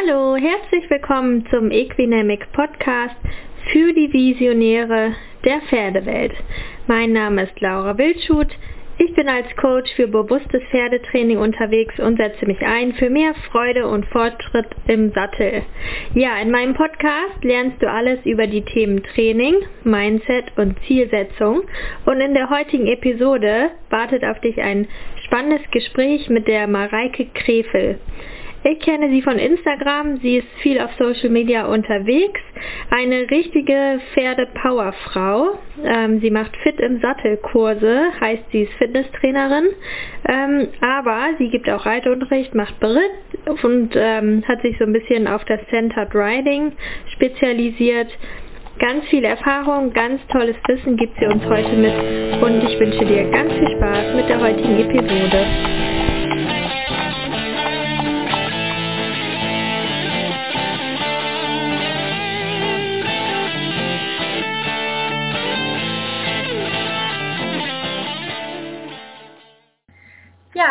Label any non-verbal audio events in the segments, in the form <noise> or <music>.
Hallo, herzlich willkommen zum Equinamic Podcast für die Visionäre der Pferdewelt. Mein Name ist Laura Wildschut. Ich bin als Coach für bewusstes Pferdetraining unterwegs und setze mich ein für mehr Freude und Fortschritt im Sattel. Ja, in meinem Podcast lernst du alles über die Themen Training, Mindset und Zielsetzung. Und in der heutigen Episode wartet auf dich ein spannendes Gespräch mit der Mareike Krefel. Ich kenne sie von Instagram, sie ist viel auf Social Media unterwegs, eine richtige Pferde-Powerfrau. Ähm, sie macht Fit im Sattel Kurse, heißt sie ist Fitnesstrainerin, ähm, aber sie gibt auch Reitunterricht, macht Beritt und ähm, hat sich so ein bisschen auf das Centered Riding spezialisiert. Ganz viel Erfahrung, ganz tolles Wissen gibt sie uns heute mit und ich wünsche dir ganz viel Spaß mit der heutigen Episode.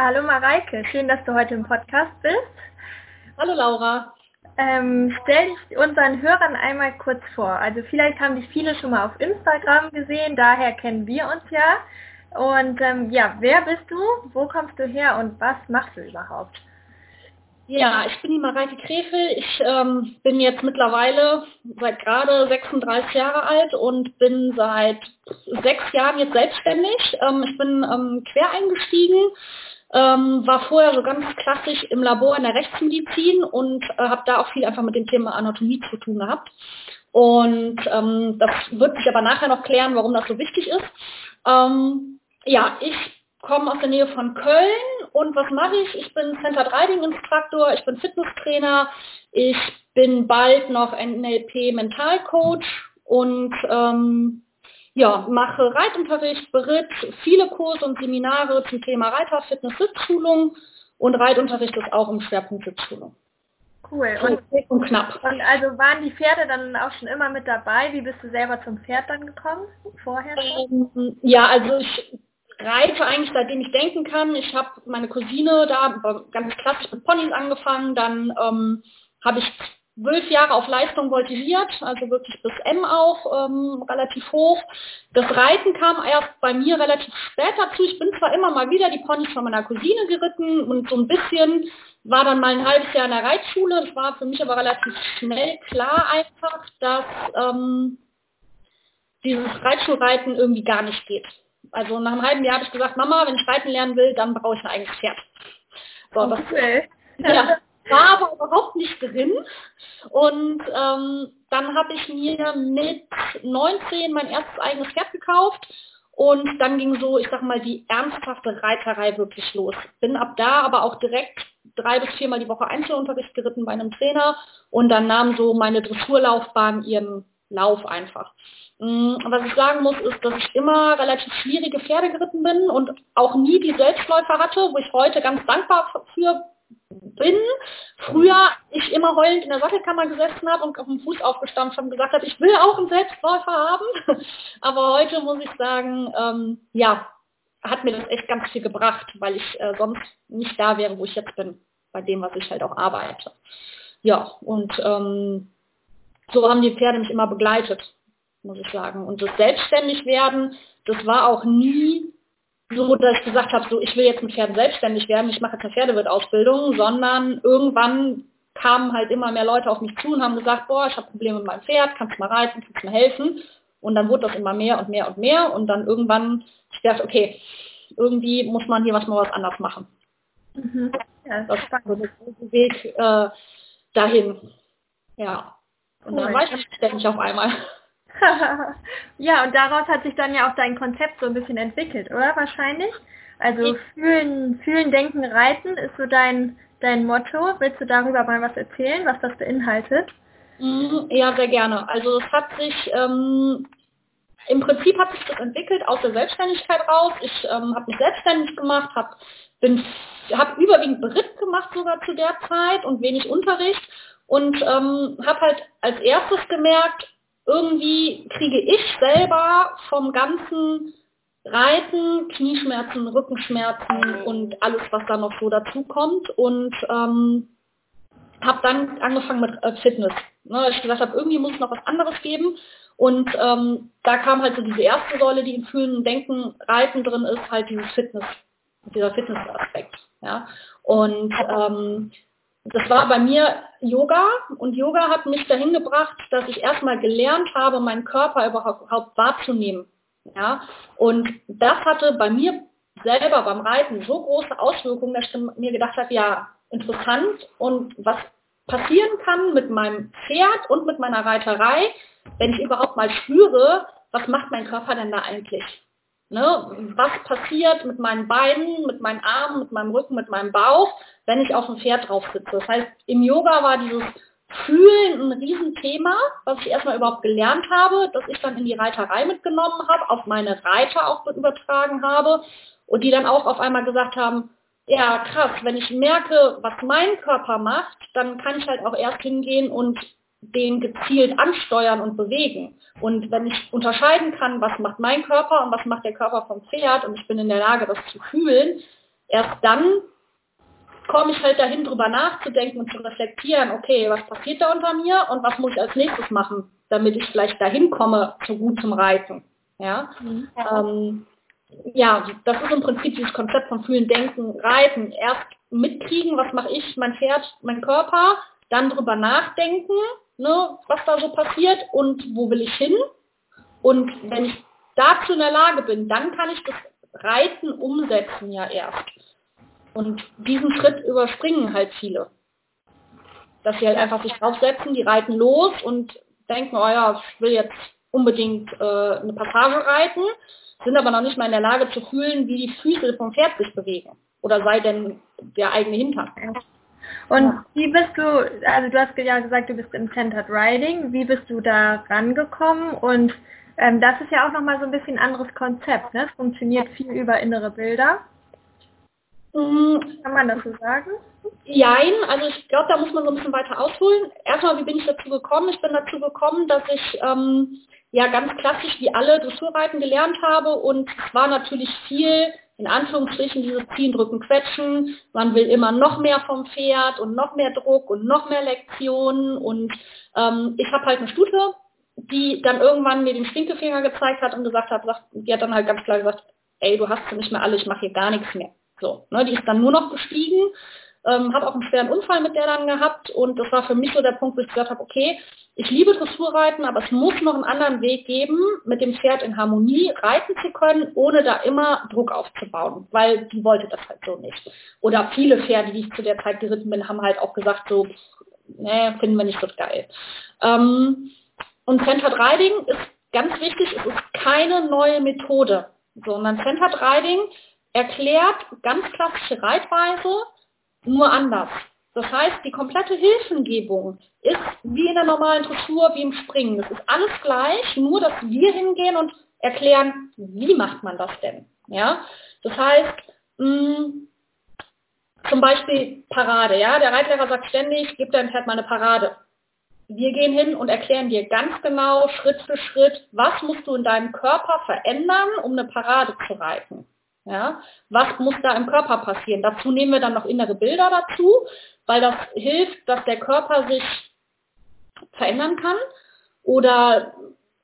Hallo Mareike, schön, dass du heute im Podcast bist. Hallo Laura. Ähm, stell dich unseren Hörern einmal kurz vor. Also vielleicht haben dich viele schon mal auf Instagram gesehen, daher kennen wir uns ja. Und ähm, ja, wer bist du, wo kommst du her und was machst du überhaupt? Ja, ich bin die Mareike Krefel. Ich ähm, bin jetzt mittlerweile seit gerade 36 Jahre alt und bin seit sechs Jahren jetzt selbstständig. Ähm, ich bin ähm, quer eingestiegen ähm, war vorher so ganz klassisch im Labor in der Rechtsmedizin und äh, habe da auch viel einfach mit dem Thema Anatomie zu tun gehabt. Und ähm, das wird sich aber nachher noch klären, warum das so wichtig ist. Ähm, ja, ich komme aus der Nähe von Köln und was mache ich? Ich bin Center Riding Instruktor, ich bin Fitnesstrainer, ich bin bald noch NLP Mentalcoach und ähm, ja, mache Reitunterricht, Beritt, viele Kurse und Seminare zum Thema Reiter, Fitness, Sitzschulung und Reitunterricht ist auch im Schwerpunkt Sitzschulung. Cool. Und, und, knapp. Und also waren die Pferde dann auch schon immer mit dabei? Wie bist du selber zum Pferd dann gekommen? Vorher? Ähm, ja, also ich reite eigentlich seitdem ich denken kann. Ich habe meine Cousine da ganz klassisch mit Ponys angefangen. Dann ähm, habe ich zwölf Jahre auf Leistung voltigiert, also wirklich bis M auch ähm, relativ hoch. Das Reiten kam erst bei mir relativ spät dazu. Ich bin zwar immer mal wieder die Ponys von meiner Cousine geritten und so ein bisschen war dann mal ein halbes Jahr in der Reitschule. Das war für mich aber relativ schnell klar einfach, dass ähm, dieses Reitschulreiten irgendwie gar nicht geht. Also nach einem halben Jahr habe ich gesagt, Mama, wenn ich reiten lernen will, dann brauche ich ein eigenes Pferd. So, okay. das, ja, war aber überhaupt nicht drin. Und ähm, dann habe ich mir mit 19 mein erstes eigenes Pferd gekauft. Und dann ging so, ich sag mal, die ernsthafte Reiterei wirklich los. Bin ab da aber auch direkt drei bis viermal die Woche Einzelunterricht geritten bei einem Trainer und dann nahm so meine Dressurlaufbahn ihren Lauf einfach. Mm, was ich sagen muss, ist, dass ich immer relativ schwierige Pferde geritten bin und auch nie die Selbstläufer hatte, wo ich heute ganz dankbar für bin. Früher ich immer heulend in der Sattelkammer gesessen habe und auf dem Fuß aufgestampft habe und gesagt habe, ich will auch einen Selbstläufer haben. <laughs> Aber heute muss ich sagen, ähm, ja, hat mir das echt ganz viel gebracht, weil ich äh, sonst nicht da wäre, wo ich jetzt bin, bei dem, was ich halt auch arbeite. Ja, und ähm, so haben die Pferde mich immer begleitet, muss ich sagen. Und das Selbstständigwerden, das war auch nie so, dass ich gesagt habe, so ich will jetzt mit Pferden selbstständig werden, ich mache jetzt eine Pferdewirtausbildung, sondern irgendwann kamen halt immer mehr Leute auf mich zu und haben gesagt, boah, ich habe Probleme mit meinem Pferd, kannst du mal reiten, kannst du mir helfen? Und dann wurde das immer mehr und mehr und mehr und dann irgendwann, ich dachte, okay, irgendwie muss man hier was mal was anders machen. Mhm. Ja, das ist so der große Weg äh, dahin. Ja. Und cool. dann war ich ständig auf einmal. <laughs> ja, und daraus hat sich dann ja auch dein Konzept so ein bisschen entwickelt, oder? Wahrscheinlich. Also fühlen, fühlen, denken, reiten ist so dein, dein Motto. Willst du darüber mal was erzählen, was das beinhaltet? Mhm, ja, sehr gerne. Also es hat sich, ähm, im Prinzip hat sich das entwickelt aus der Selbstständigkeit raus. Ich ähm, habe mich selbstständig gemacht, habe habe überwiegend Beritt gemacht sogar zu der Zeit und wenig Unterricht und ähm, habe halt als erstes gemerkt, irgendwie kriege ich selber vom ganzen Reiten, Knieschmerzen, Rückenschmerzen und alles, was da noch so dazu kommt. Und ähm, habe dann angefangen mit äh, Fitness. Ne, ich gesagt habe, irgendwie muss es noch was anderes geben. Und ähm, da kam halt so diese erste Säule, die im Fühlen, Denken, Reiten drin ist, halt dieses Fitness, dieser Fitnessaspekt. Ja. Und ähm, das war bei mir Yoga und Yoga hat mich dahin gebracht, dass ich erstmal gelernt habe, meinen Körper überhaupt wahrzunehmen. Ja, und das hatte bei mir selber beim Reiten so große Auswirkungen, dass ich mir gedacht habe, ja, interessant und was passieren kann mit meinem Pferd und mit meiner Reiterei, wenn ich überhaupt mal spüre, was macht mein Körper denn da eigentlich? Ne? Was passiert mit meinen Beinen, mit meinen Armen, mit meinem Rücken, mit meinem Bauch, wenn ich auf dem Pferd drauf sitze? Das heißt, im Yoga war dieses Fühlen ein Riesenthema, was ich erstmal überhaupt gelernt habe, dass ich dann in die Reiterei mitgenommen habe, auf meine Reiter auch übertragen habe und die dann auch auf einmal gesagt haben, ja krass, wenn ich merke, was mein Körper macht, dann kann ich halt auch erst hingehen und den gezielt ansteuern und bewegen. Und wenn ich unterscheiden kann, was macht mein Körper und was macht der Körper vom Pferd und ich bin in der Lage, das zu fühlen, erst dann komme ich halt dahin, drüber nachzudenken und zu reflektieren, okay, was passiert da unter mir und was muss ich als nächstes machen, damit ich vielleicht dahin komme, so gut zum Reiten. Ja, mhm. ähm, ja das ist im Prinzip dieses Konzept von Fühlen, Denken, Reiten. Erst mitkriegen, was mache ich, mein Pferd, mein Körper, dann drüber nachdenken, ne, was da so passiert und wo will ich hin. Und wenn ich dazu in der Lage bin, dann kann ich das Reiten umsetzen ja erst. Und diesen Schritt überspringen halt viele. Dass sie halt einfach sich draufsetzen, die reiten los und denken, oh ja, ich will jetzt unbedingt äh, eine Passage reiten, sind aber noch nicht mal in der Lage zu fühlen, wie die Füße vom Pferd sich bewegen. Oder sei denn der eigene Hintern. Und ja. wie bist du, also du hast ja gesagt, du bist im Centered Riding, wie bist du da rangekommen? Und ähm, das ist ja auch nochmal so ein bisschen ein anderes Konzept, ne? Es funktioniert viel über innere Bilder. Mhm. Kann man das so sagen? Jein, also ich glaube, da muss man so ein bisschen weiter ausholen. Erstmal, wie bin ich dazu gekommen? Ich bin dazu gekommen, dass ich ähm, ja ganz klassisch wie alle Dressurreiten gelernt habe und es war natürlich viel in Anführungsstrichen dieses Ziehen, Drücken, Quetschen. Man will immer noch mehr vom Pferd und noch mehr Druck und noch mehr Lektionen. Und ähm, ich habe halt eine Stute, die dann irgendwann mir den Stinkefinger gezeigt hat und gesagt hat, die hat dann halt ganz klar gesagt, ey, du hast nicht mehr alle, ich mache hier gar nichts mehr. So, ne, die ist dann nur noch gestiegen ähm, habe auch einen schweren Unfall mit der dann gehabt und das war für mich so der Punkt, wo ich gesagt habe, okay, ich liebe Dressurreiten, aber es muss noch einen anderen Weg geben, mit dem Pferd in Harmonie reiten zu können, ohne da immer Druck aufzubauen, weil die wollte das halt so nicht. Oder viele Pferde, die ich zu der Zeit geritten bin, haben halt auch gesagt so, nee, finden wir nicht so geil. Ähm, und Centered Riding ist ganz wichtig, es ist keine neue Methode, sondern Centered Riding erklärt ganz klassische Reitweise, nur anders. Das heißt, die komplette Hilfengebung ist wie in der normalen Dressur, wie im Springen. Es ist alles gleich, nur dass wir hingehen und erklären, wie macht man das denn? Ja? Das heißt, mh, mm, zum Beispiel Parade. Ja? Der Reitlehrer sagt ständig, gib deinem Pferd mal eine Parade. Wir gehen hin und erklären dir ganz genau, Schritt für Schritt, was musst du in deinem Körper verändern, um eine Parade zu reiten. Ja? Was muss da im Körper passieren? Dazu nehmen wir dann noch innere Bilder dazu, weil das hilft, dass der Körper sich verändern kann oder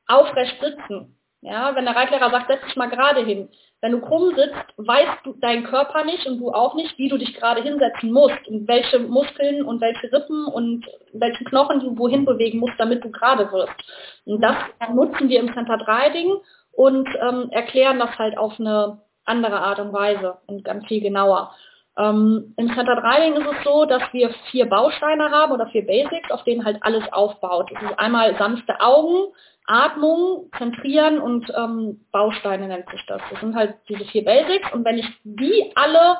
aufrecht sitzen. Ja, wenn der Reitlehrer sagt, setz dich mal gerade hin. Wenn du krumm sitzt, weißt du dein Körper nicht und du auch nicht, wie du dich gerade hinsetzen musst und welche Muskeln und welche Rippen und welche Knochen du wohin bewegen musst, damit du gerade wirst. Und das nutzen wir im Center Riding und ähm, erklären das halt auf eine andere Art und Weise und ganz viel genauer. Ähm, Im Center Riding ist es so, dass wir vier Bausteine haben oder vier Basics, auf denen halt alles aufbaut. Es ist einmal sanfte Augen, Atmung, Zentrieren und ähm, Bausteine nennt sich das. Das sind halt diese vier Basics und wenn ich die alle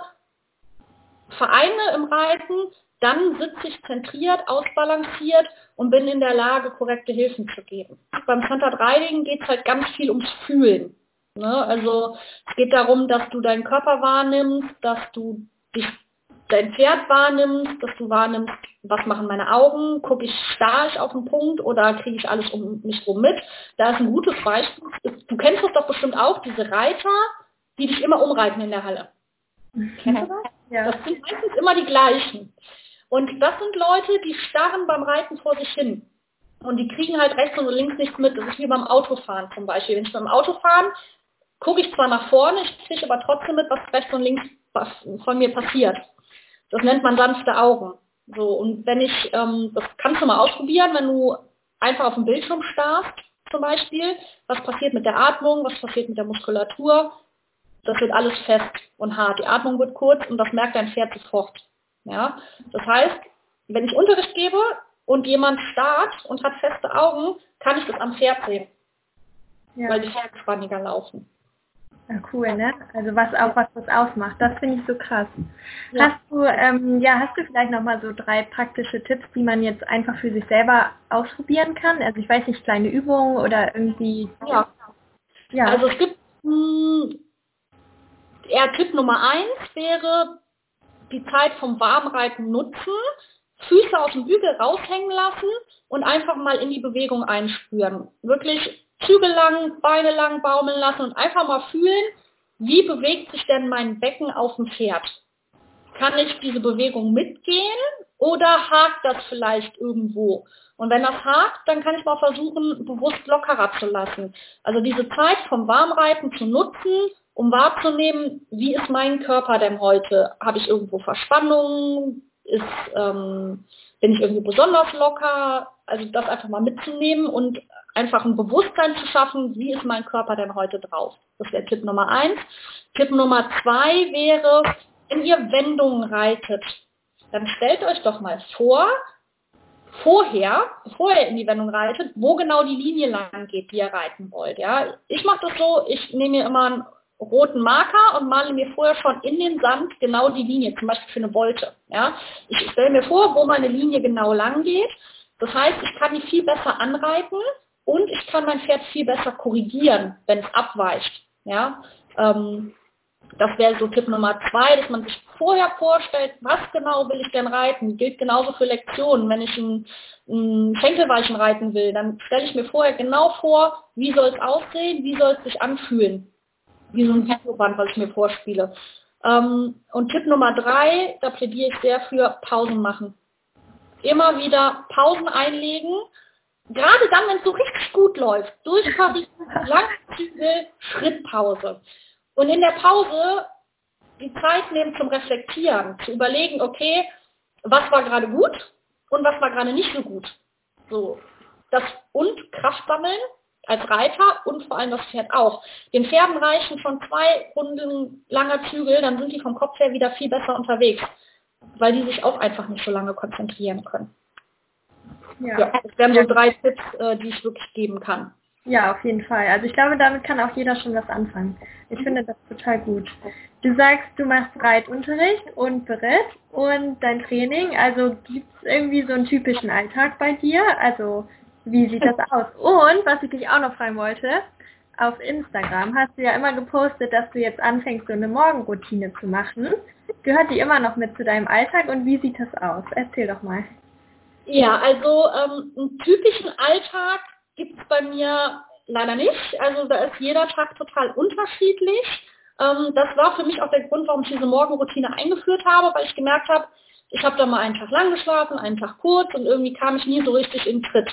vereine im Reiten, dann sitze ich zentriert, ausbalanciert und bin in der Lage, korrekte Hilfen zu geben. Beim Center Riding geht es halt ganz viel ums Fühlen. Ne? Also es geht darum, dass du deinen Körper wahrnimmst, dass du dich, dein Pferd wahrnimmst, dass du wahrnimmst, was machen meine Augen, gucke ich starr ich auf den Punkt oder kriege ich alles um mich rum mit. Da ist ein gutes Beispiel. Du kennst das doch bestimmt auch, diese Reiter, die dich immer umreiten in der Halle. Kennst du das? Ja. Das sind meistens immer die gleichen. Und das sind Leute, die starren beim Reiten vor sich hin. Und die kriegen halt rechts und links nichts mit. Das ist wie beim Autofahren zum Beispiel. Wenn ich beim Autofahren gucke ich zwar nach vorne, ich kriege aber trotzdem mit, was rechts und links von mir passiert. Das nennt man sanfte Augen. So, und wenn ich, ähm, das kannst du mal ausprobieren, wenn du einfach auf dem Bildschirm starrst, zum Beispiel, was passiert mit der Atmung, was passiert mit der Muskulatur, das wird alles fest und hart. Die Atmung wird kurz und das merkt dein Pferd sofort. Ja? Das heißt, wenn ich Unterricht gebe und jemand starrt und hat feste Augen, kann ich das am Pferd sehen. Ja. Weil die Pferde laufen. Ja, cool, ne? Also was auch was das ausmacht. Das finde ich so krass. Ja. Hast du, ähm, ja, hast du vielleicht nochmal so drei praktische Tipps, die man jetzt einfach für sich selber ausprobieren kann? Also ich weiß nicht, kleine Übungen oder irgendwie. Ja. ja. Also es gibt mh, hm, eher Tipp Nummer eins wäre die Zeit vom Warmreiten nutzen, Füße aus dem Bügel raushängen lassen und einfach mal in die Bewegung einspüren. Wirklich Zügel lang, Beine lang baumeln lassen und einfach mal fühlen, wie bewegt sich denn mein Becken auf dem Pferd? Kann ich diese Bewegung mitgehen oder hakt das vielleicht irgendwo? Und wenn das hakt, dann kann ich mal versuchen, bewusst lockerer zu lassen. Also diese Zeit vom Warmreiten zu nutzen, um wahrzunehmen, wie ist mein Körper denn heute? Habe ich irgendwo Verspannungen? Ist, ähm, bin ich irgendwo besonders locker? Also das einfach mal mitzunehmen und einfach ein Bewusstsein zu schaffen, wie ist mein Körper denn heute drauf. Das wäre Tipp Nummer eins. Tipp Nummer zwei wäre, wenn ihr Wendungen reitet, dann stellt euch doch mal vor, vorher, bevor ihr in die Wendung reitet, wo genau die Linie lang geht, die ihr reiten wollt. Ja? Ich mache das so, ich nehme mir immer einen roten Marker und male mir vorher schon in den Sand genau die Linie, zum Beispiel für eine Wolte. Ja? Ich stelle mir vor, wo meine Linie genau lang geht. Das heißt, ich kann die viel besser anreiten und ich kann mein Pferd viel besser korrigieren, wenn es abweicht. Ja? Ähm, das wäre so Tipp Nummer zwei, dass man sich vorher vorstellt, was genau will ich denn reiten. Gilt genauso für Lektionen. Wenn ich ein, ein Schenkelweichen reiten will, dann stelle ich mir vorher genau vor, wie soll es aussehen, wie soll es sich anfühlen. Wie so ein Videoband, was ich mir vorspiele. Ähm, und Tipp Nummer drei, da plädiere ich sehr für Pausen machen. Immer wieder Pausen einlegen gerade dann, wenn es so richtig gut läuft, durchfassen, <laughs> Langzüge, Schrittpause. Und in der Pause die Zeit nehmen zum Reflektieren, zu überlegen, okay, was war gerade gut und was war gerade nicht so gut. So, das und Kraft sammeln als Reiter und vor allem das Pferd auch. Den Pferden reichen schon zwei Runden langer Zügel, dann sind die vom Kopf her wieder viel besser unterwegs, weil die sich auch einfach nicht so lange konzentrieren können. Ja. ja das wären so drei Tipps, äh, die ich wirklich geben kann. Ja, auf jeden Fall. Also ich glaube, damit kann auch jeder schon was anfangen. Ich finde das total gut. Du sagst, du machst Reitunterricht und Beritt und dein Training. Also gibt es irgendwie so einen typischen Alltag bei dir? Also wie sieht das aus? Und was ich dich auch noch fragen wollte, auf Instagram hast du ja immer gepostet, dass du jetzt anfängst, so eine Morgenroutine zu machen. Gehört die immer noch mit zu deinem Alltag und wie sieht das aus? Erzähl doch mal. Ja, also ähm, einen typischen Alltag gibt es bei mir leider nicht. Also da ist jeder Tag total unterschiedlich. Ähm, das war für mich auch der Grund, warum ich diese Morgenroutine eingeführt habe, weil ich gemerkt habe, ich habe da mal einen Tag lang geschlafen, einen Tag kurz und irgendwie kam ich nie so richtig in Tritt.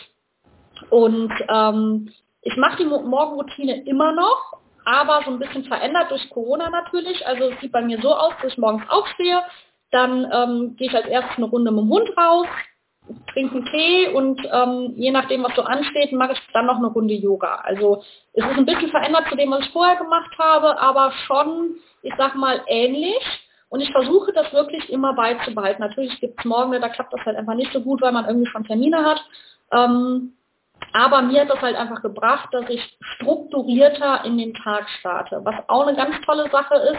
Und ähm, ich mache die Morgenroutine immer noch, aber so ein bisschen verändert durch Corona natürlich. Also es sieht bei mir so aus, dass ich morgens aufstehe, dann ähm, gehe ich als erstes eine Runde mit dem Hund raus, trinken Tee und ähm, je nachdem, was so ansteht, mache ich dann noch eine Runde Yoga. Also es ist ein bisschen verändert zu dem, was ich vorher gemacht habe, aber schon, ich sag mal, ähnlich. Und ich versuche das wirklich immer beizubehalten. Natürlich gibt es morgen, da klappt das halt einfach nicht so gut, weil man irgendwie schon Termine hat. Ähm, aber mir hat das halt einfach gebracht, dass ich strukturierter in den Tag starte. Was auch eine ganz tolle Sache ist,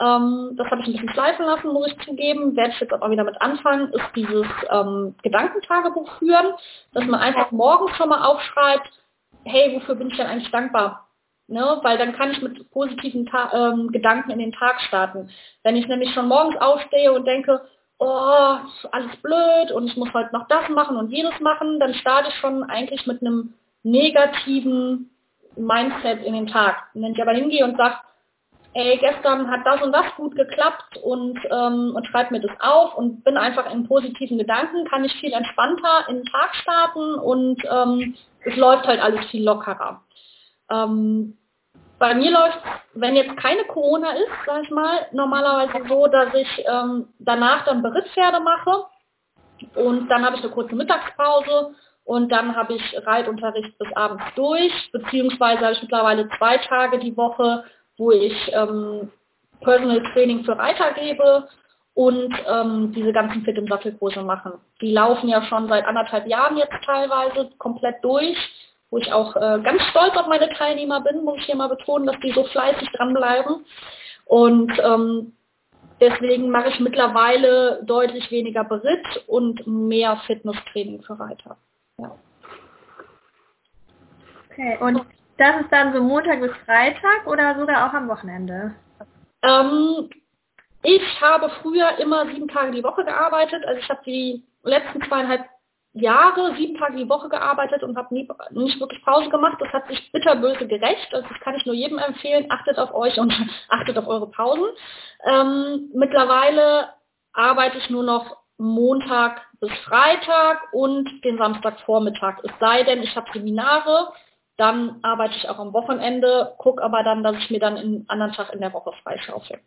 ähm, das habe ich ein bisschen schleifen lassen, muss ich zugeben. Werde ich jetzt aber wieder mit anfangen, ist dieses ähm, Gedankentagebuch führen, dass man einfach morgens schon mal aufschreibt, hey, wofür bin ich denn eigentlich dankbar? Ne? Weil dann kann ich mit positiven Ta ähm, Gedanken in den Tag starten. Wenn ich nämlich schon morgens aufstehe und denke, oh, ist alles blöd und ich muss heute noch das machen und jenes machen, dann starte ich schon eigentlich mit einem negativen Mindset in den Tag. Und wenn ich aber hingehe und sage, ey, gestern hat das und das gut geklappt und, ähm, und schreibe mir das auf und bin einfach in positiven Gedanken, kann ich viel entspannter in den Tag starten und ähm, es läuft halt alles viel lockerer. Ähm, bei mir läuft, wenn jetzt keine Corona ist, sag ich mal, normalerweise so, dass ich ähm, danach dann Berittpferde mache und dann habe ich eine kurze Mittagspause und dann habe ich Reitunterricht bis abends durch, beziehungsweise habe ich mittlerweile zwei Tage die Woche, wo ich ähm, Personal Training für Reiter gebe und ähm, diese ganzen Fit im Sattelkurse machen. Die laufen ja schon seit anderthalb Jahren jetzt teilweise komplett durch, wo ich auch äh, ganz stolz auf meine Teilnehmer bin, muss ich hier mal betonen, dass die so fleißig dranbleiben. Und ähm, deswegen mache ich mittlerweile deutlich weniger Beritt und mehr Fitnesstraining für Reiter. Ja. Okay, und das ist dann so Montag bis Freitag oder sogar auch am Wochenende? Ähm, ich habe früher immer sieben Tage die Woche gearbeitet. Also ich habe die letzten zweieinhalb Jahre sieben Tage die Woche gearbeitet und habe nie, nicht wirklich Pause gemacht. Das hat sich bitterböse gerecht. Also das kann ich nur jedem empfehlen. Achtet auf euch und <laughs> achtet auf eure Pausen. Ähm, mittlerweile arbeite ich nur noch Montag bis Freitag und den Samstagvormittag. Es sei denn, ich habe Seminare dann arbeite ich auch am Wochenende, gucke aber dann, dass ich mir dann einen anderen Tag in der Woche freischaufel.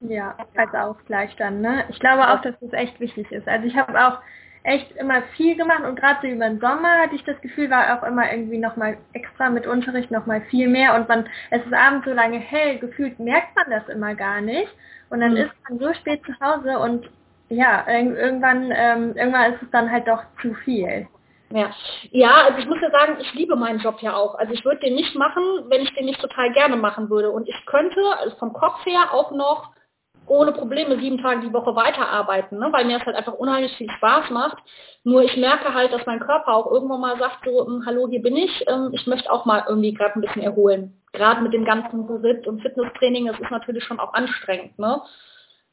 Ja, als Ausgleich dann, ne? Ich glaube auch, dass das echt wichtig ist. Also ich habe auch echt immer viel gemacht und gerade so über den Sommer hatte ich das Gefühl, war auch immer irgendwie nochmal extra mit Unterricht nochmal viel mehr und man, es ist abends so lange hell, gefühlt merkt man das immer gar nicht und dann mhm. ist man so spät zu Hause und ja, irgendwann, ähm, irgendwann ist es dann halt doch zu viel. Ja. ja, also ich muss ja sagen, ich liebe meinen Job ja auch. Also ich würde den nicht machen, wenn ich den nicht total gerne machen würde. Und ich könnte also vom Kopf her auch noch ohne Probleme sieben Tage die Woche weiterarbeiten, ne? weil mir das halt einfach unheimlich viel Spaß macht. Nur ich merke halt, dass mein Körper auch irgendwann mal sagt, so, hm, hallo, hier bin ich, ähm, ich möchte auch mal irgendwie gerade ein bisschen erholen. Gerade mit dem ganzen Ritt und Fitnesstraining, das ist natürlich schon auch anstrengend. Ne?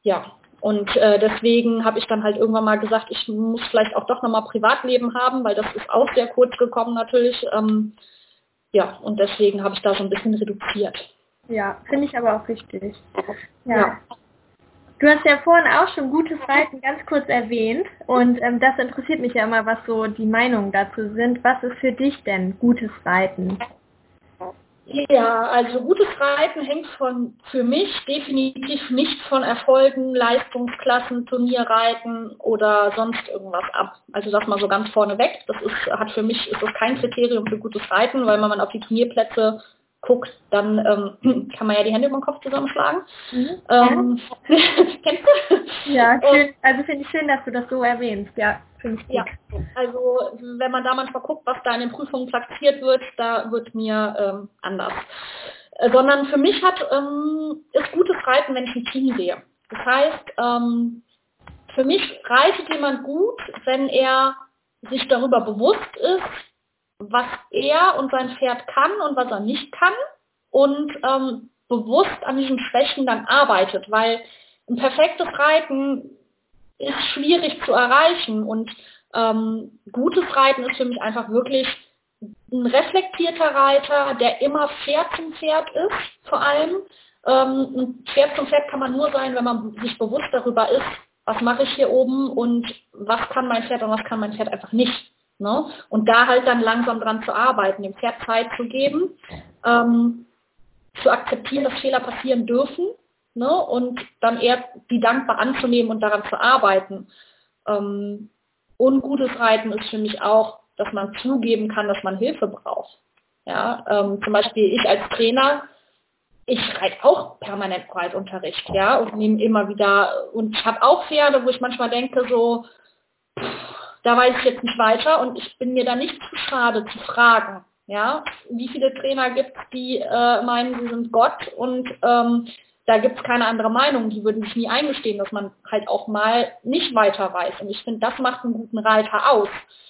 Ja, und äh, deswegen habe ich dann halt irgendwann mal gesagt, ich muss vielleicht auch doch nochmal Privatleben haben, weil das ist auch sehr kurz gekommen natürlich. Ähm, ja, und deswegen habe ich da so ein bisschen reduziert. Ja, finde ich aber auch richtig. Ja. ja. Du hast ja vorhin auch schon gutes Reiten ganz kurz erwähnt und ähm, das interessiert mich ja immer, was so die Meinungen dazu sind. Was ist für dich denn gutes Reiten? Ja, also gutes Reiten hängt von für mich definitiv nicht von Erfolgen, Leistungsklassen, Turnierreiten oder sonst irgendwas ab. Also das mal so ganz vorne weg. Das ist, hat für mich ist das kein Kriterium für gutes Reiten, weil wenn man auf die Turnierplätze guckt, dann ähm, <clears throat> kann man ja die Hände über den Kopf zusammenschlagen. Mhm. Ähm, <laughs> kennst du? Ja, schön. also finde ich schön, dass du das so erwähnst. Ja, finde ich gut. Ja, also wenn man da manchmal guckt, was da in den Prüfungen platziert wird, da wird mir ähm, anders. Äh, sondern für mich hat ähm, ist gutes Reiten, wenn ich ein Team sehe. Das heißt, ähm, für mich reitet jemand gut, wenn er sich darüber bewusst ist, was er und sein Pferd kann und was er nicht kann und ähm, bewusst an diesen Schwächen dann arbeitet, weil ein perfektes Reiten ist schwierig zu erreichen und ähm, gutes Reiten ist für mich einfach wirklich ein reflektierter Reiter, der immer Pferd zum Pferd ist, vor allem. Ähm, ein Pferd zum Pferd kann man nur sein, wenn man sich bewusst darüber ist, was mache ich hier oben und was kann mein Pferd und was kann mein Pferd einfach nicht. Ne? Und da halt dann langsam dran zu arbeiten, dem Pferd Zeit zu geben, ähm, zu akzeptieren, dass Fehler passieren dürfen ne? und dann eher die dankbar anzunehmen und daran zu arbeiten. Ähm, ungutes Reiten ist für mich auch, dass man zugeben kann, dass man Hilfe braucht. Ja, ähm, zum Beispiel ich als Trainer, ich reite auch permanent Reitunterricht, ja, und nehme immer wieder, und ich habe auch Pferde, wo ich manchmal denke so, pff, da weiß ich jetzt nicht weiter und ich bin mir da nicht zu schade zu fragen. Ja, wie viele Trainer gibt es, die äh, meinen, sie sind Gott und ähm, da gibt es keine andere Meinung. Die würden sich nie eingestehen, dass man halt auch mal nicht weiter weiß. Und ich finde, das macht einen guten Reiter aus.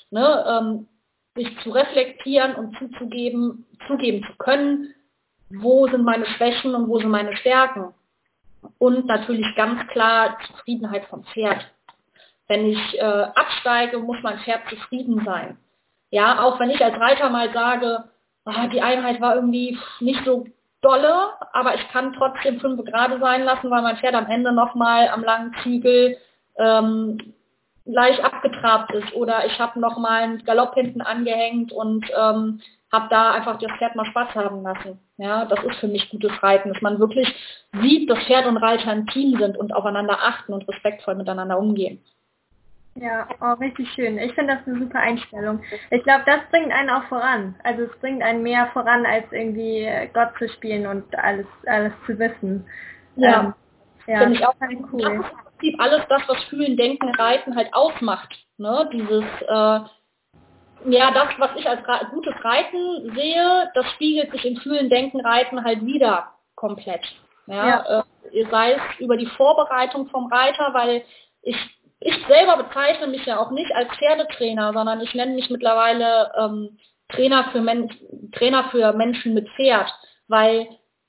Ne? Ähm, sich zu reflektieren und zuzugeben, zugeben zu können, wo sind meine Schwächen und wo sind meine Stärken. Und natürlich ganz klar Zufriedenheit vom Pferd. Wenn ich äh, absteige, muss mein Pferd zufrieden sein. Ja, auch wenn ich als Reiter mal sage, ah, die Einheit war irgendwie nicht so dolle, aber ich kann trotzdem fünf Grad sein lassen, weil mein Pferd am Ende nochmal am langen Zügel ähm, leicht abgetrabt ist oder ich habe nochmal einen Galopp hinten angehängt und ähm, habe da einfach das Pferd mal Spaß haben lassen. Ja, das ist für mich gutes Reiten, dass man wirklich sieht, dass Pferd und Reiter ein Team sind und aufeinander achten und respektvoll miteinander umgehen. Ja, oh, richtig schön. Ich finde das eine super Einstellung. Ich glaube, das bringt einen auch voran. Also es bringt einen mehr voran, als irgendwie Gott zu spielen und alles, alles zu wissen. Ja, ähm, ja finde ich auch cool. Das ist im Prinzip alles das, was Fühlen, Denken, Reiten halt ausmacht. Ne? Dieses, äh, ja, das, was ich als gutes Reiten sehe, das spiegelt sich im Fühlen, Denken, Reiten halt wieder komplett. Ja, ja. Äh, sei es über die Vorbereitung vom Reiter, weil ich ich selber bezeichne mich ja auch nicht als Pferdetrainer, sondern ich nenne mich mittlerweile ähm, Trainer, für Trainer für Menschen mit Pferd, weil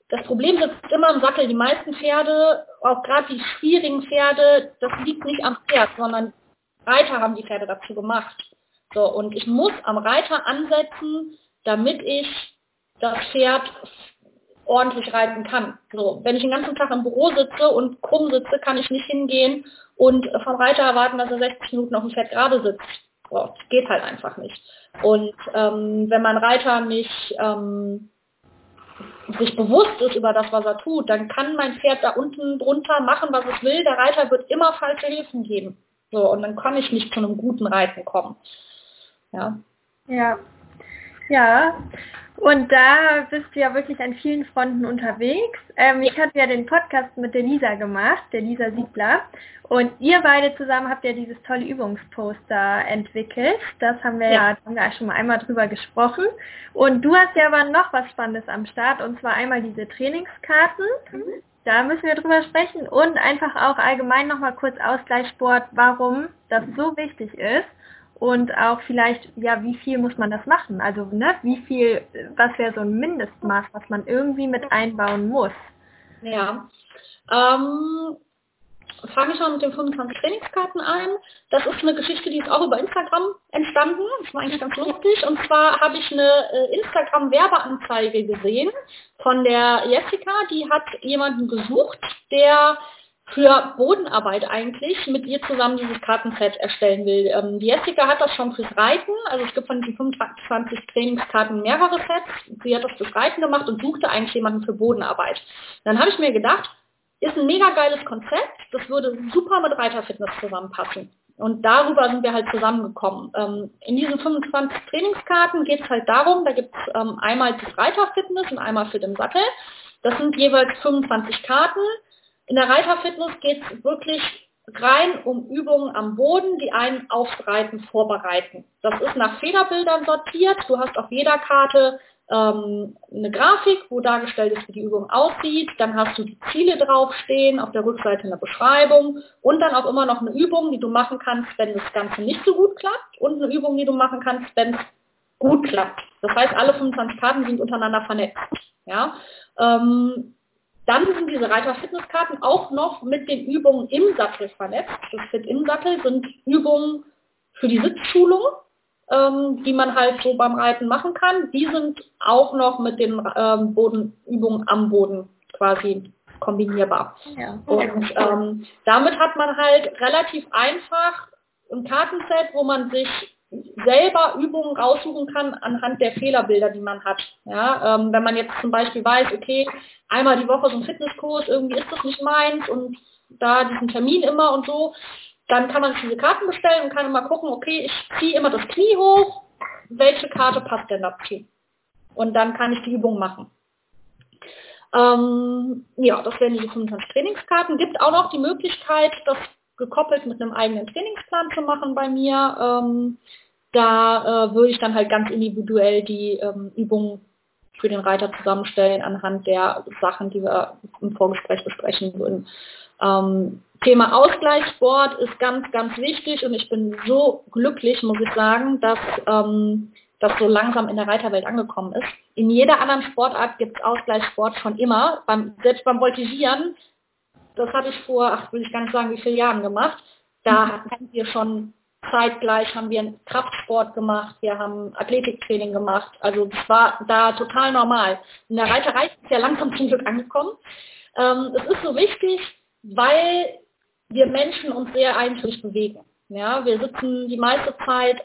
das Problem sitzt immer im Sattel. Die meisten Pferde, auch gerade die schwierigen Pferde, das liegt nicht am Pferd, sondern Reiter haben die Pferde dazu gemacht. So, und ich muss am Reiter ansetzen, damit ich das Pferd ordentlich reiten kann. So, wenn ich den ganzen Tag im Büro sitze und krumm sitze, kann ich nicht hingehen und vom Reiter erwarten, dass er 60 Minuten auf dem Pferd gerade sitzt. So, das geht halt einfach nicht. Und ähm, wenn mein Reiter nicht ähm, sich bewusst ist über das, was er tut, dann kann mein Pferd da unten drunter machen, was es will. Der Reiter wird immer falsche Hilfen geben. So, und dann kann ich nicht zu einem guten Reiten kommen. Ja. Ja. Ja. Und da bist du ja wirklich an vielen Fronten unterwegs. Ähm, ich hatte ja den Podcast mit der Lisa gemacht, der Lisa Siebler. Und ihr beide zusammen habt ja dieses tolle Übungsposter entwickelt. Das haben wir ja, ja haben wir schon mal einmal drüber gesprochen. Und du hast ja aber noch was Spannendes am Start, und zwar einmal diese Trainingskarten. Mhm. Da müssen wir drüber sprechen und einfach auch allgemein nochmal kurz Ausgleichssport, warum das so wichtig ist und auch vielleicht, ja, wie viel muss man das machen? Also, ne, wie viel, was wäre so ein Mindestmaß, was man irgendwie mit einbauen muss? Ja, ähm, fange ich mal mit den 25 Trainingskarten ein. Das ist eine Geschichte, die ist auch über Instagram entstanden. Das war eigentlich ganz lustig. Und zwar habe ich eine äh, Instagram-Werbeanzeige gesehen von der Jessica. Die hat jemanden gesucht, der für Bodenarbeit eigentlich mit ihr zusammen dieses Kartenset erstellen will. Ähm, die Jessica hat das schon fürs Reiten, also es gibt von diesen 25 Trainingskarten mehrere Sets. Sie hat das fürs Reiten gemacht und suchte eigentlich jemanden für Bodenarbeit. Dann habe ich mir gedacht, ist ein mega geiles Konzept, das würde super mit Reiterfitness zusammenpassen. Und darüber sind wir halt zusammengekommen. Ähm, in diesen 25 Trainingskarten geht es halt darum, da gibt es ähm, einmal das Reiterfitness und einmal für den Sattel. Das sind jeweils 25 Karten in der Reiterfitness geht es wirklich rein um Übungen am Boden, die einen aufs Reiten vorbereiten. Das ist nach Federbildern sortiert. Du hast auf jeder Karte ähm, eine Grafik, wo dargestellt ist, wie die Übung aussieht. Dann hast du die Ziele draufstehen, auf der Rückseite eine Beschreibung und dann auch immer noch eine Übung, die du machen kannst, wenn das Ganze nicht so gut klappt und eine Übung, die du machen kannst, wenn es gut klappt. Das heißt, alle 25 Karten sind untereinander vernetzt. Ja? Ähm, dann sind diese Reiter-Fitnesskarten auch noch mit den Übungen im Sattel vernetzt. Das Fit im Sattel sind Übungen für die Sitzschulung, ähm, die man halt so beim Reiten machen kann. Die sind auch noch mit den ähm, Bodenübungen am Boden quasi kombinierbar. Ja. Und ähm, damit hat man halt relativ einfach ein Kartenset, wo man sich selber Übungen raussuchen kann anhand der Fehlerbilder, die man hat. Ja, ähm, wenn man jetzt zum Beispiel weiß, okay, einmal die Woche so ein Fitnesskurs, irgendwie ist das nicht meins und da diesen Termin immer und so, dann kann man sich diese Karten bestellen und kann immer gucken, okay, ich ziehe immer das Knie hoch, welche Karte passt denn dazu? Und dann kann ich die Übung machen. Ähm, ja, das wären diese 25 Trainingskarten. Gibt auch noch die Möglichkeit, das gekoppelt mit einem eigenen Trainingsplan zu machen bei mir. Ähm, da äh, würde ich dann halt ganz individuell die ähm, Übungen für den Reiter zusammenstellen anhand der Sachen, die wir im Vorgespräch besprechen würden. Ähm, Thema Ausgleichssport ist ganz, ganz wichtig und ich bin so glücklich, muss ich sagen, dass ähm, das so langsam in der Reiterwelt angekommen ist. In jeder anderen Sportart gibt es Ausgleichssport schon immer. Beim, selbst beim Voltigieren, das habe ich vor, ach will ich gar nicht sagen, wie viele Jahren gemacht, da hatten wir schon zeitgleich haben wir Kraftsport gemacht, wir haben Athletiktraining gemacht. Also das war da total normal. In der Reiterei ist ja langsam zum Glück angekommen. Ähm, es ist so wichtig, weil wir Menschen uns sehr eintönig bewegen. Ja, wir sitzen die meiste Zeit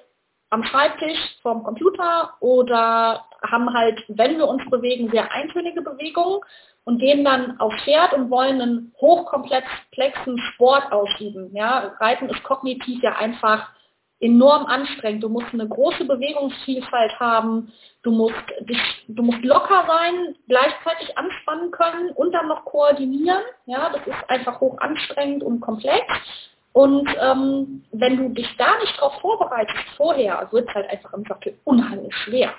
am Schreibtisch vorm Computer oder haben halt, wenn wir uns bewegen, sehr eintönige Bewegungen und gehen dann aufs Pferd und wollen einen hochkomplexen Sport ausüben. Ja, Reiten ist kognitiv ja einfach enorm anstrengend. Du musst eine große Bewegungsvielfalt haben, du musst, du musst locker sein, gleichzeitig anspannen können und dann noch koordinieren. Ja, das ist einfach hoch anstrengend und komplex. Und ähm, wenn du dich da nicht darauf vorbereitest vorher, wird es halt einfach im Sattel unheimlich schwer.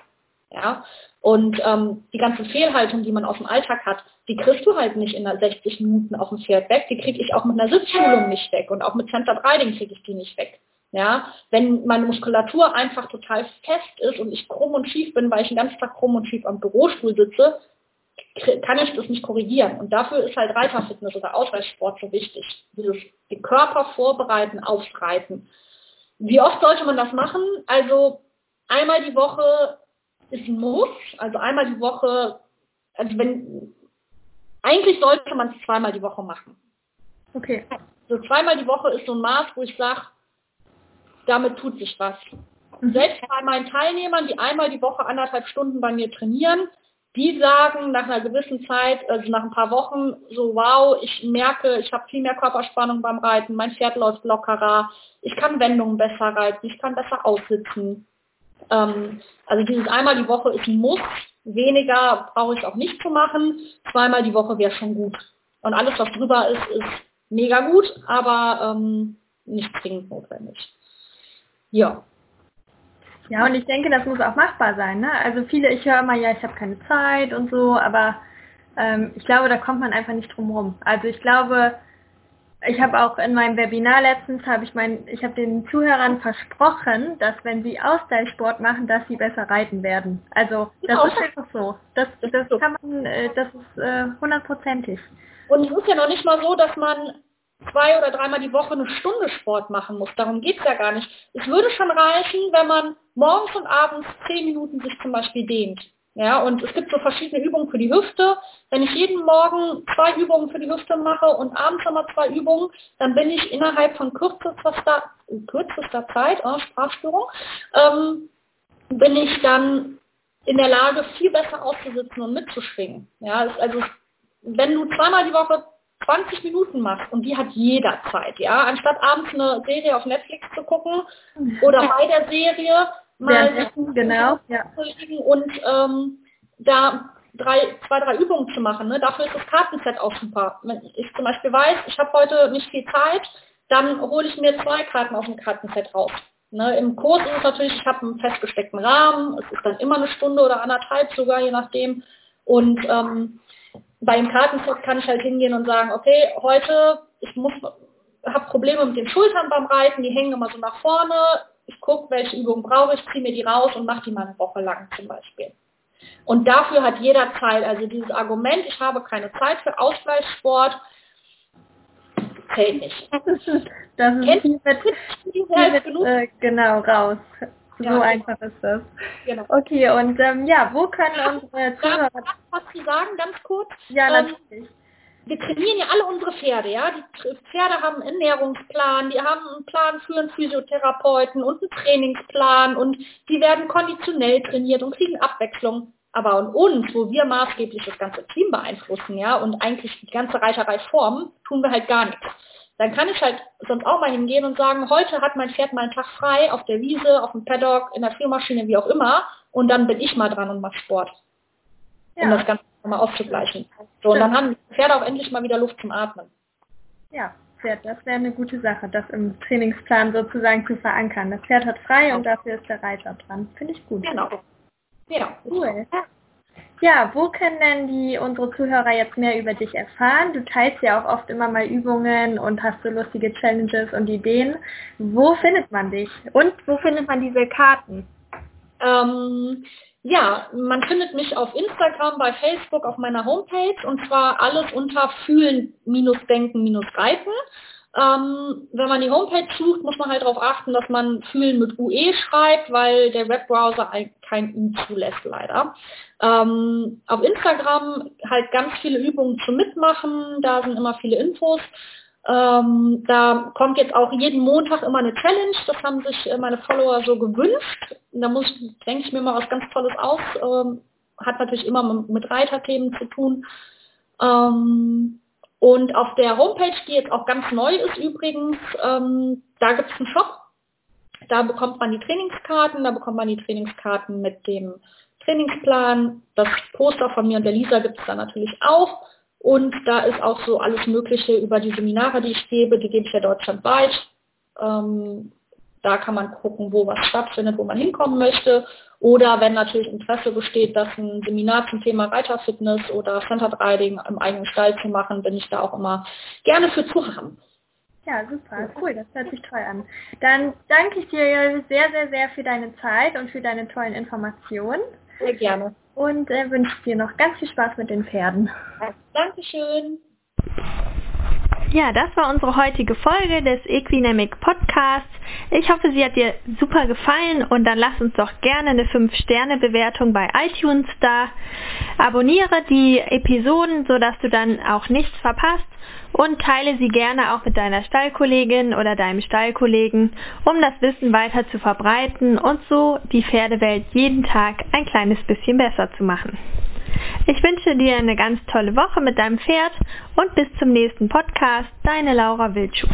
Ja? Und ähm, die ganze Fehlhaltung, die man aus dem Alltag hat, die kriegst du halt nicht in 60 Minuten auf dem Pferd weg. Die kriege ich auch mit einer Sitzschulung nicht weg. Und auch mit Center Riding kriege ich die nicht weg. Ja, wenn meine Muskulatur einfach total fest ist und ich krumm und schief bin, weil ich den ganzen Tag krumm und schief am Bürostuhl sitze, kann ich das nicht korrigieren. Und dafür ist halt Reiterfitness oder Ausweichsport so wichtig. Dieses den Körper vorbereiten aufs Reiten. Wie oft sollte man das machen? Also einmal die Woche ist ein Muss. Also einmal die Woche, also wenn, eigentlich sollte man es zweimal die Woche machen. Okay. Also zweimal die Woche ist so ein Maß, wo ich sage, damit tut sich was. Mhm. Selbst bei meinen Teilnehmern, die einmal die Woche anderthalb Stunden bei mir trainieren, die sagen nach einer gewissen Zeit, also nach ein paar Wochen, so wow, ich merke, ich habe viel mehr Körperspannung beim Reiten, mein Pferd läuft lockerer, ich kann Wendungen besser reiten, ich kann besser aussitzen. Ähm, also dieses einmal die Woche ist ein Muss, weniger brauche ich auch nicht zu machen, zweimal die Woche wäre schon gut. Und alles, was drüber ist, ist mega gut, aber ähm, nicht zwingend notwendig. Ja. Ja, und ich denke, das muss auch machbar sein. Ne? Also viele, ich höre immer, ja, ich habe keine Zeit und so, aber ähm, ich glaube, da kommt man einfach nicht drum rum. Also ich glaube, ich habe auch in meinem Webinar letztens, habe ich mein, ich habe den Zuhörern versprochen, dass wenn sie Ausdauersport machen, dass sie besser reiten werden. Also das genau. ist einfach so. Das, das, kann man, äh, das ist äh, hundertprozentig. Und es ist ja noch nicht mal so, dass man zwei oder dreimal die Woche eine Stunde Sport machen muss. Darum geht es ja gar nicht. Es würde schon reichen, wenn man morgens und abends zehn Minuten sich zum Beispiel dehnt. Ja, und es gibt so verschiedene Übungen für die Hüfte. Wenn ich jeden Morgen zwei Übungen für die Hüfte mache und abends nochmal zwei Übungen, dann bin ich innerhalb von kürzester, kürzester Zeit, oh, Sprachstörung, ähm, bin ich dann in der Lage, viel besser auszusitzen und mitzuschwingen. Ja, also wenn du zweimal die Woche 20 Minuten machst und die hat jeder Zeit, ja, anstatt abends eine Serie auf Netflix zu gucken oder bei der Serie mal essen, genau, ja. und ähm, da drei, zwei, drei Übungen zu machen. Ne? Dafür ist das Kartenset auch super. Wenn ich zum Beispiel weiß, ich habe heute nicht viel Zeit, dann hole ich mir zwei Karten aus dem Kartenset raus. Ne? Im Kurs ist es natürlich, ich habe einen festgesteckten Rahmen, es ist dann immer eine Stunde oder anderthalb sogar, je nachdem. Und ähm, beim Kartenset kann ich halt hingehen und sagen, okay, heute, ich muss, habe Probleme mit den Schultern beim Reiten, die hängen immer so nach vorne. Ich gucke, welche Übungen brauche ich, ziehe mir die raus und mache die mal eine Woche lang zum Beispiel. Und dafür hat jeder Zeit, also dieses Argument, ich habe keine Zeit für Ausgleichssport, zählt nicht. <laughs> Das ist, das ist viel mit, viel mit, äh, genau, raus. So ja, einfach ist das. Genau. Okay, und ähm, ja, wo können unsere Zuhörer... Darf ich was zu sagen, ganz kurz? Ja, ähm, natürlich. Wir trainieren ja alle unsere Pferde, ja. Die Pferde haben einen Ernährungsplan, die haben einen Plan für einen Physiotherapeuten und einen Trainingsplan und die werden konditionell trainiert und kriegen Abwechslung. Aber an uns, wo wir maßgeblich das ganze Team beeinflussen, ja, und eigentlich die ganze Reiterei formen, tun wir halt gar nichts dann kann ich halt sonst auch mal hingehen und sagen, heute hat mein Pferd mal einen Tag frei auf der Wiese, auf dem Paddock, in der Frühmaschine, wie auch immer, und dann bin ich mal dran und mache Sport. Ja. Um das Ganze mal auszugleichen. So, und dann haben die Pferde auch endlich mal wieder Luft zum Atmen. Ja, Pferd, das wäre eine gute Sache, das im Trainingsplan sozusagen zu verankern. Das Pferd hat frei und dafür ist der Reiter dran. Finde ich gut. Genau. Ja, cool. Ja, wo können denn die unsere Zuhörer jetzt mehr über dich erfahren? Du teilst ja auch oft immer mal Übungen und hast so lustige Challenges und Ideen. Wo findet man dich? Und wo findet man diese Karten? Ähm, ja, man findet mich auf Instagram, bei Facebook, auf meiner Homepage und zwar alles unter Fühlen-Denken-Reiten. Ähm, wenn man die Homepage sucht, muss man halt darauf achten, dass man Fühlen mit UE schreibt, weil der Webbrowser kein U zulässt leider. Ähm, auf Instagram halt ganz viele Übungen zum Mitmachen, da sind immer viele Infos. Ähm, da kommt jetzt auch jeden Montag immer eine Challenge, das haben sich äh, meine Follower so gewünscht. Da muss, denke ich mir mal was ganz Tolles aus. Ähm, hat natürlich immer mit Reiterthemen zu tun. Ähm, und auf der Homepage, die jetzt auch ganz neu ist übrigens, ähm, da gibt es einen Shop. Da bekommt man die Trainingskarten, da bekommt man die Trainingskarten mit dem Trainingsplan. Das Poster von mir und der Lisa gibt es da natürlich auch. Und da ist auch so alles Mögliche über die Seminare, die ich gebe. Die gebe ich ja deutschlandweit. Ähm, da kann man gucken, wo was stattfindet, wo man hinkommen möchte. Oder wenn natürlich Interesse besteht, dass ein Seminar zum Thema Reiterfitness oder Centered Riding im eigenen Stall zu machen, bin ich da auch immer gerne für zu haben. Ja, super, cool, das hört sich toll an. Dann danke ich dir sehr, sehr, sehr für deine Zeit und für deine tollen Informationen. Sehr gerne. Und äh, wünsche dir noch ganz viel Spaß mit den Pferden. Dankeschön. Ja, das war unsere heutige Folge des Equinamic Podcasts. Ich hoffe, sie hat dir super gefallen und dann lass uns doch gerne eine 5-Sterne-Bewertung bei iTunes da. Abonniere die Episoden, sodass du dann auch nichts verpasst und teile sie gerne auch mit deiner Stallkollegin oder deinem Stallkollegen, um das Wissen weiter zu verbreiten und so die Pferdewelt jeden Tag ein kleines bisschen besser zu machen. Ich wünsche dir eine ganz tolle Woche mit deinem Pferd und bis zum nächsten Podcast. Deine Laura Wildschut.